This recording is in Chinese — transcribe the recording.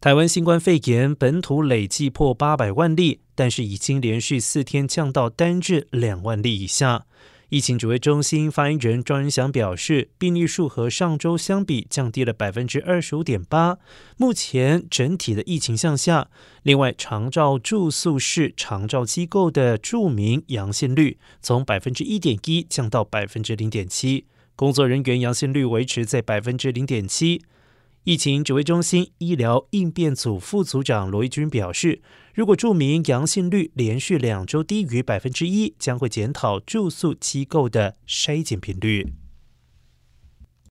台湾新冠肺炎本土累计破八百万例，但是已经连续四天降到单日两万例以下。疫情指挥中心发言人庄仁祥表示，病例数和上周相比降低了百分之二十五点八，目前整体的疫情向下。另外，长照住宿式长照机构的著名阳性率从百分之一点一降到百分之零点七，工作人员阳性率维持在百分之零点七。疫情指挥中心医疗应变组副组长罗义军表示，如果住民阳性率连续两周低于百分之一，将会检讨住宿机构的筛检频率。